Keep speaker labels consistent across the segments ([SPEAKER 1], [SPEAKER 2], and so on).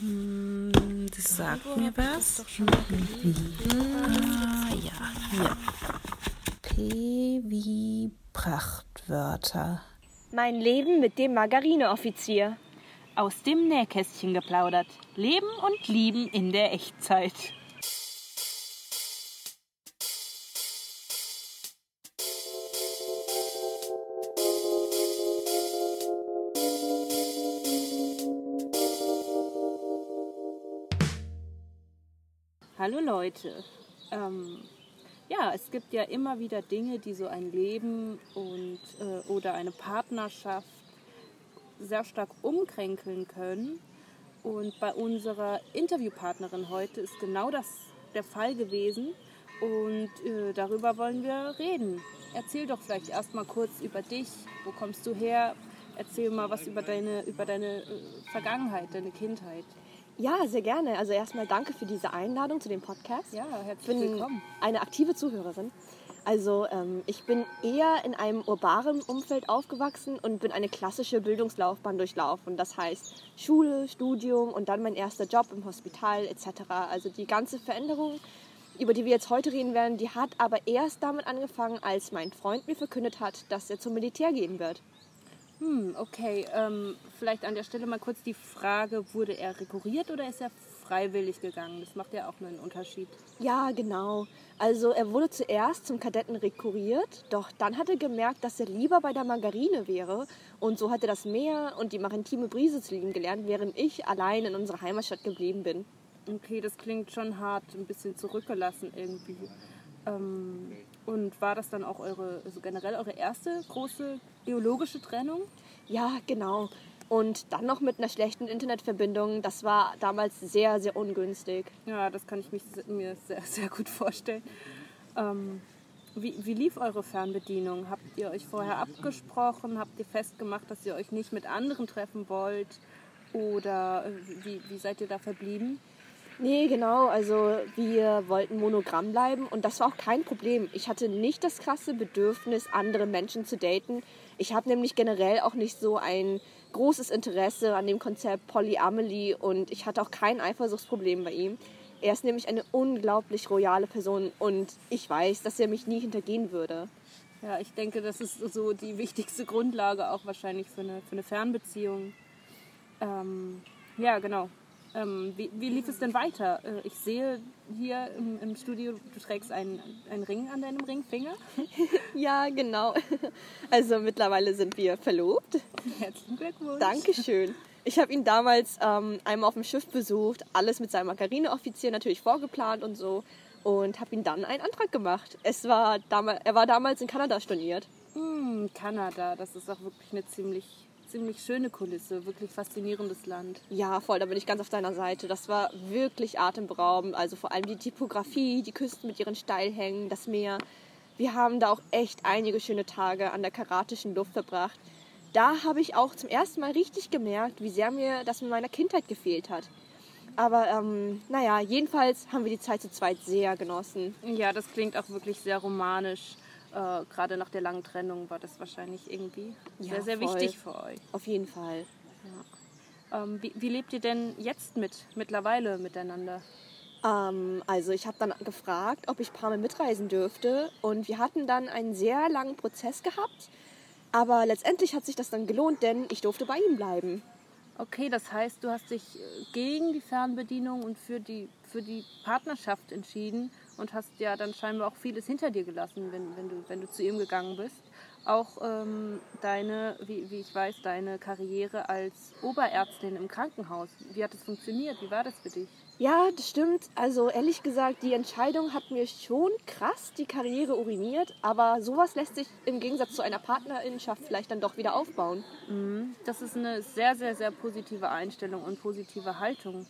[SPEAKER 1] Hm, das sagt mir was. Ah, ja, hier. P wie Prachtwörter.
[SPEAKER 2] Mein Leben mit dem Margarineoffizier.
[SPEAKER 3] Aus dem Nähkästchen geplaudert. Leben und Lieben in der Echtzeit. Hallo Leute. Ähm, ja, es gibt ja immer wieder Dinge, die so ein Leben und, äh, oder eine Partnerschaft sehr stark umkränkeln können. Und bei unserer Interviewpartnerin heute ist genau das der Fall gewesen. Und äh, darüber wollen wir reden. Erzähl doch vielleicht erstmal kurz über dich. Wo kommst du her? Erzähl mal was über deine, über deine äh, Vergangenheit, deine Kindheit.
[SPEAKER 2] Ja, sehr gerne. Also erstmal danke für diese Einladung zu dem Podcast.
[SPEAKER 3] Ja,
[SPEAKER 2] Ich
[SPEAKER 3] herzlich
[SPEAKER 2] bin
[SPEAKER 3] willkommen.
[SPEAKER 2] eine aktive Zuhörerin. Also ähm, ich bin eher in einem urbanen Umfeld aufgewachsen und bin eine klassische Bildungslaufbahn durchlaufen. Das heißt Schule, Studium und dann mein erster Job im Hospital etc. Also die ganze Veränderung, über die wir jetzt heute reden werden, die hat aber erst damit angefangen, als mein Freund mir verkündet hat, dass er zum Militär gehen wird.
[SPEAKER 3] Hm, okay. Ähm, vielleicht an der Stelle mal kurz die Frage, wurde er rekurriert oder ist er freiwillig gegangen? Das macht ja auch einen Unterschied.
[SPEAKER 2] Ja, genau. Also er wurde zuerst zum Kadetten rekurriert, doch dann hat er gemerkt, dass er lieber bei der Margarine wäre und so hat er das Meer und die maritime Brise zu lieben gelernt, während ich allein in unserer Heimatstadt geblieben bin.
[SPEAKER 3] Okay, das klingt schon hart, ein bisschen zurückgelassen irgendwie. Ähm, und war das dann auch eure, also generell eure erste große biologische Trennung?
[SPEAKER 2] Ja, genau. Und dann noch mit einer schlechten Internetverbindung, das war damals sehr, sehr ungünstig.
[SPEAKER 3] Ja, das kann ich mich, mir sehr, sehr gut vorstellen. Ähm, wie, wie lief eure Fernbedienung? Habt ihr euch vorher abgesprochen? Habt ihr festgemacht, dass ihr euch nicht mit anderen treffen wollt? Oder äh, wie, wie seid ihr da verblieben?
[SPEAKER 2] Nee, genau. Also wir wollten monogramm bleiben und das war auch kein Problem. Ich hatte nicht das krasse Bedürfnis, andere Menschen zu daten. Ich habe nämlich generell auch nicht so ein großes Interesse an dem Konzept Polyamory und ich hatte auch kein Eifersuchtsproblem bei ihm. Er ist nämlich eine unglaublich royale Person und ich weiß, dass er mich nie hintergehen würde.
[SPEAKER 3] Ja, ich denke, das ist so die wichtigste Grundlage auch wahrscheinlich für eine, für eine Fernbeziehung. Ähm, ja, genau. Ähm, wie, wie lief es denn weiter? Äh, ich sehe hier im, im Studio, du trägst einen, einen Ring an deinem Ringfinger.
[SPEAKER 2] Ja, genau. Also mittlerweile sind wir verlobt.
[SPEAKER 3] Herzlichen Glückwunsch.
[SPEAKER 2] Dankeschön. Ich habe ihn damals ähm, einmal auf dem Schiff besucht, alles mit seinem Margarineoffizier natürlich vorgeplant und so und habe ihm dann einen Antrag gemacht. Es war damals, er war damals in Kanada storniert.
[SPEAKER 3] Hm, Kanada, das ist auch wirklich eine ziemlich, ziemlich schöne Kulisse, wirklich faszinierendes Land.
[SPEAKER 2] Ja, voll, da bin ich ganz auf deiner Seite. Das war wirklich atemberaubend. Also vor allem die Typografie, die Küsten mit ihren Steilhängen, das Meer. Wir haben da auch echt einige schöne Tage an der karatischen Luft verbracht. Da habe ich auch zum ersten Mal richtig gemerkt, wie sehr mir das in meiner Kindheit gefehlt hat. Aber ähm, naja, jedenfalls haben wir die Zeit zu zweit sehr genossen.
[SPEAKER 3] Ja, das klingt auch wirklich sehr romanisch. Äh, Gerade nach der langen Trennung war das wahrscheinlich irgendwie
[SPEAKER 2] Ja,
[SPEAKER 3] sehr, sehr
[SPEAKER 2] voll.
[SPEAKER 3] wichtig für euch.
[SPEAKER 2] Auf jeden Fall.
[SPEAKER 3] Ähm, wie, wie lebt ihr denn jetzt mit, mittlerweile miteinander?
[SPEAKER 2] Ähm, also ich habe dann gefragt, ob ich Mal mitreisen dürfte und wir hatten dann einen sehr langen Prozess gehabt. Aber letztendlich hat sich das dann gelohnt, denn ich durfte bei ihm bleiben.
[SPEAKER 3] Okay, das heißt, du hast dich äh, gegen die Fernbedienung und für die, für die Partnerschaft entschieden und hast ja dann scheinbar auch vieles hinter dir gelassen, wenn, wenn, du, wenn du zu ihm gegangen bist. Auch ähm, deine, wie, wie ich weiß, deine Karriere als Oberärztin im Krankenhaus. Wie hat das funktioniert? Wie war das für dich?
[SPEAKER 2] Ja, das stimmt. Also ehrlich gesagt, die Entscheidung hat mir schon krass die Karriere uriniert. Aber sowas lässt sich im Gegensatz zu einer Partnerinschaft vielleicht dann doch wieder aufbauen.
[SPEAKER 3] Das ist eine sehr, sehr, sehr positive Einstellung und positive Haltung,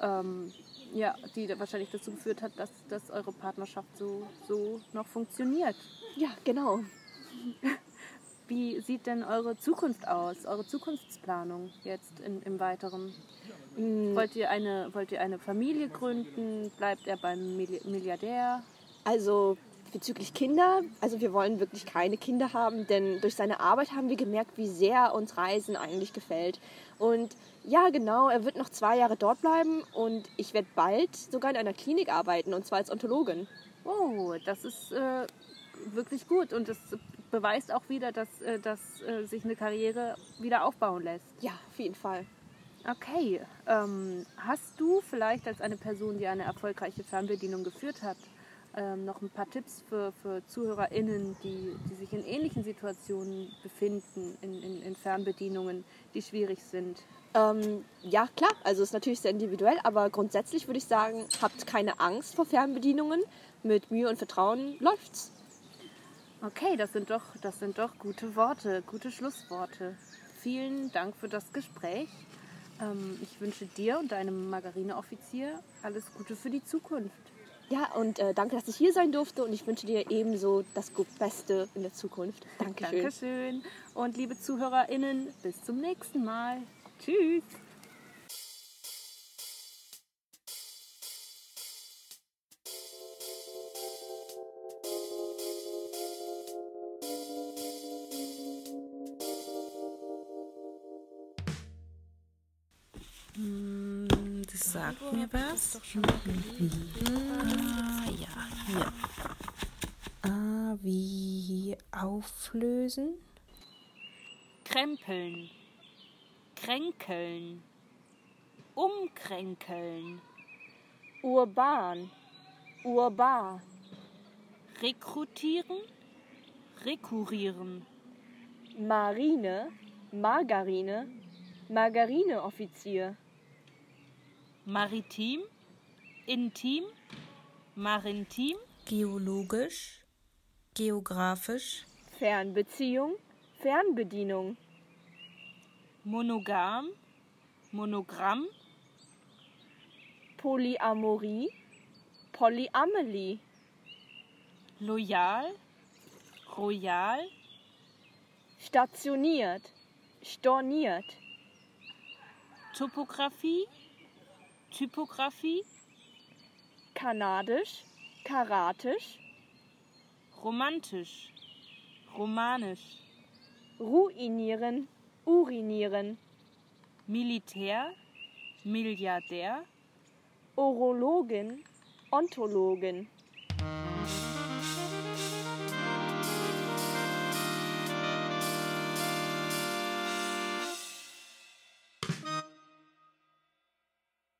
[SPEAKER 3] ähm, ja, die wahrscheinlich dazu geführt hat, dass, dass eure Partnerschaft so, so noch funktioniert.
[SPEAKER 2] Ja, genau.
[SPEAKER 3] Wie sieht denn eure Zukunft aus, eure Zukunftsplanung jetzt in, im Weiteren? Wollt, ihr eine, wollt ihr eine Familie gründen? Bleibt er beim Milli- Milliardär?
[SPEAKER 2] Also bezüglich Kinder, also wir wollen wirklich keine Kinder haben, denn durch seine Arbeit haben wir gemerkt, wie sehr uns Reisen eigentlich gefällt. Und ja, genau, er wird noch zwei Jahre dort bleiben und ich werde bald sogar in einer Klinik arbeiten, und zwar als Ontologin.
[SPEAKER 3] Oh, das ist äh, wirklich gut und das beweist auch wieder, dass, äh, dass äh, sich eine Karriere wieder aufbauen lässt.
[SPEAKER 2] Ja, auf jeden Fall.
[SPEAKER 3] Okay, ähm, hast du vielleicht als eine Person, die eine erfolgreiche Fernbedienung geführt hat, ähm, noch ein paar Tipps für, für ZuhörerInnen, die, die sich in ähnlichen Situationen befinden, in, in, in Fernbedienungen, die schwierig sind?
[SPEAKER 2] Ähm, ja, klar, also ist natürlich sehr individuell, aber grundsätzlich würde ich sagen, habt keine Angst vor Fernbedienungen. Mit Mühe und Vertrauen läuft's.
[SPEAKER 3] Okay, das sind doch, das sind doch gute Worte, gute Schlussworte. Vielen Dank für das Gespräch. Ähm, ich wünsche dir und deinem Margarineoffizier alles Gute für die Zukunft.
[SPEAKER 2] Ja, und äh, danke, dass ich hier sein durfte und ich wünsche dir ebenso das Beste in der Zukunft. Dankeschön.
[SPEAKER 3] Dankeschön. Und liebe ZuhörerInnen, bis zum nächsten Mal. Tschüss.
[SPEAKER 1] Hm, Das sagt mir was. Hier. Ah, wie auflösen?
[SPEAKER 3] Krempeln. Kränkeln. Umkränkeln.
[SPEAKER 2] Urban, urbar,
[SPEAKER 3] Rekrutieren. Rekurrieren.
[SPEAKER 2] Marine, Margarine, Margarineoffizier,
[SPEAKER 3] Maritim. Intim. Maritim.
[SPEAKER 1] Geologisch, geografisch,
[SPEAKER 2] Fernbeziehung, Fernbedienung,
[SPEAKER 3] Monogam. Monogramm.
[SPEAKER 2] Polyamorie, Polyamelie,
[SPEAKER 3] Loyal. Royal.
[SPEAKER 2] stationiert, storniert,
[SPEAKER 3] Topographie. Typografie.
[SPEAKER 2] Kanadisch, karatisch,
[SPEAKER 3] Romantisch. Romanisch.
[SPEAKER 2] ruinieren, urinieren,
[SPEAKER 3] Militär. Milliardär.
[SPEAKER 2] Urologin, Ontologin,